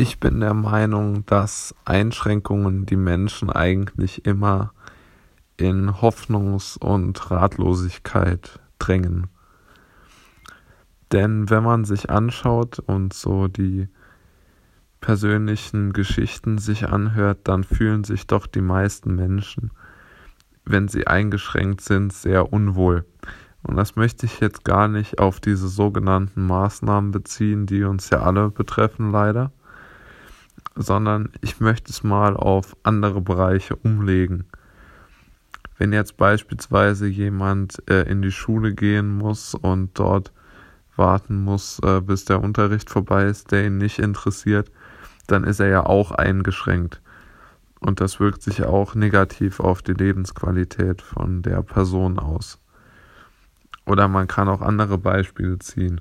Ich bin der Meinung, dass Einschränkungen die Menschen eigentlich immer in Hoffnungs- und Ratlosigkeit drängen. Denn wenn man sich anschaut und so die persönlichen Geschichten sich anhört, dann fühlen sich doch die meisten Menschen, wenn sie eingeschränkt sind, sehr unwohl. Und das möchte ich jetzt gar nicht auf diese sogenannten Maßnahmen beziehen, die uns ja alle betreffen leider, sondern ich möchte es mal auf andere Bereiche umlegen. Wenn jetzt beispielsweise jemand äh, in die Schule gehen muss und dort warten muss, äh, bis der Unterricht vorbei ist, der ihn nicht interessiert, dann ist er ja auch eingeschränkt. Und das wirkt sich auch negativ auf die Lebensqualität von der Person aus. Oder man kann auch andere Beispiele ziehen.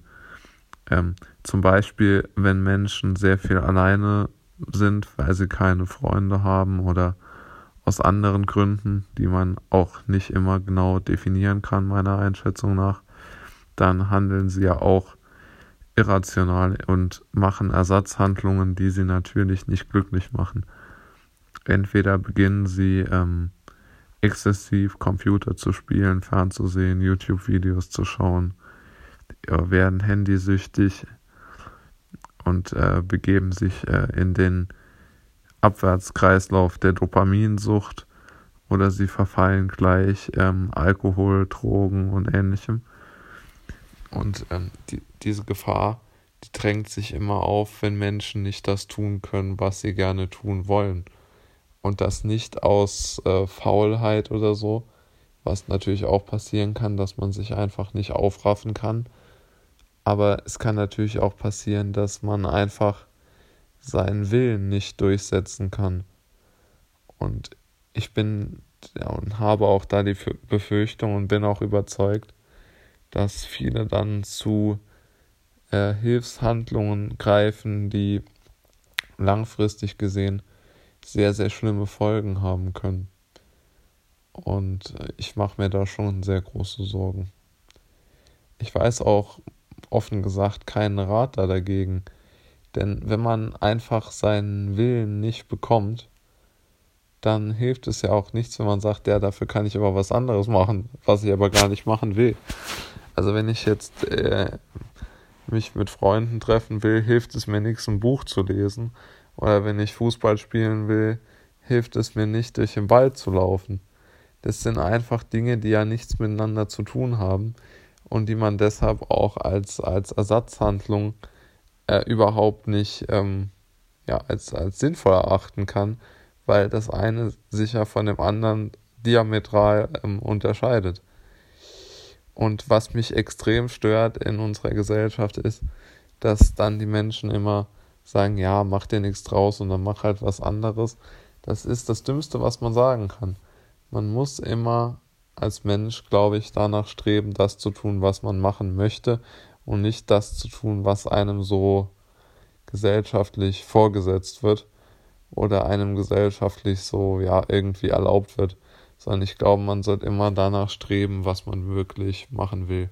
Ähm, zum Beispiel, wenn Menschen sehr viel alleine sind, weil sie keine Freunde haben oder aus anderen Gründen, die man auch nicht immer genau definieren kann, meiner Einschätzung nach, dann handeln sie ja auch irrational und machen Ersatzhandlungen, die sie natürlich nicht glücklich machen. Entweder beginnen sie ähm, exzessiv Computer zu spielen, fernzusehen, YouTube-Videos zu schauen, werden handysüchtig, und äh, begeben sich äh, in den Abwärtskreislauf der Dopaminsucht oder sie verfallen gleich ähm, Alkohol, Drogen und ähnlichem. Und ähm, die, diese Gefahr, die drängt sich immer auf, wenn Menschen nicht das tun können, was sie gerne tun wollen. Und das nicht aus äh, Faulheit oder so, was natürlich auch passieren kann, dass man sich einfach nicht aufraffen kann, aber es kann natürlich auch passieren, dass man einfach seinen Willen nicht durchsetzen kann. Und ich bin ja, und habe auch da die Befürchtung und bin auch überzeugt, dass viele dann zu äh, Hilfshandlungen greifen, die langfristig gesehen sehr, sehr schlimme Folgen haben können. Und ich mache mir da schon sehr große Sorgen. Ich weiß auch, offen gesagt keinen Rat da dagegen. Denn wenn man einfach seinen Willen nicht bekommt, dann hilft es ja auch nichts, wenn man sagt, ja, dafür kann ich aber was anderes machen, was ich aber gar nicht machen will. Also wenn ich jetzt äh, mich mit Freunden treffen will, hilft es mir nichts, ein Buch zu lesen. Oder wenn ich Fußball spielen will, hilft es mir nicht, durch den Wald zu laufen. Das sind einfach Dinge, die ja nichts miteinander zu tun haben und die man deshalb auch als, als Ersatzhandlung äh, überhaupt nicht ähm, ja, als, als sinnvoll erachten kann, weil das eine sich ja von dem anderen diametral ähm, unterscheidet. Und was mich extrem stört in unserer Gesellschaft ist, dass dann die Menschen immer sagen, ja, mach dir nichts draus und dann mach halt was anderes. Das ist das Dümmste, was man sagen kann. Man muss immer als Mensch, glaube ich, danach streben, das zu tun, was man machen möchte und nicht das zu tun, was einem so gesellschaftlich vorgesetzt wird oder einem gesellschaftlich so ja irgendwie erlaubt wird, sondern ich glaube, man sollte immer danach streben, was man wirklich machen will.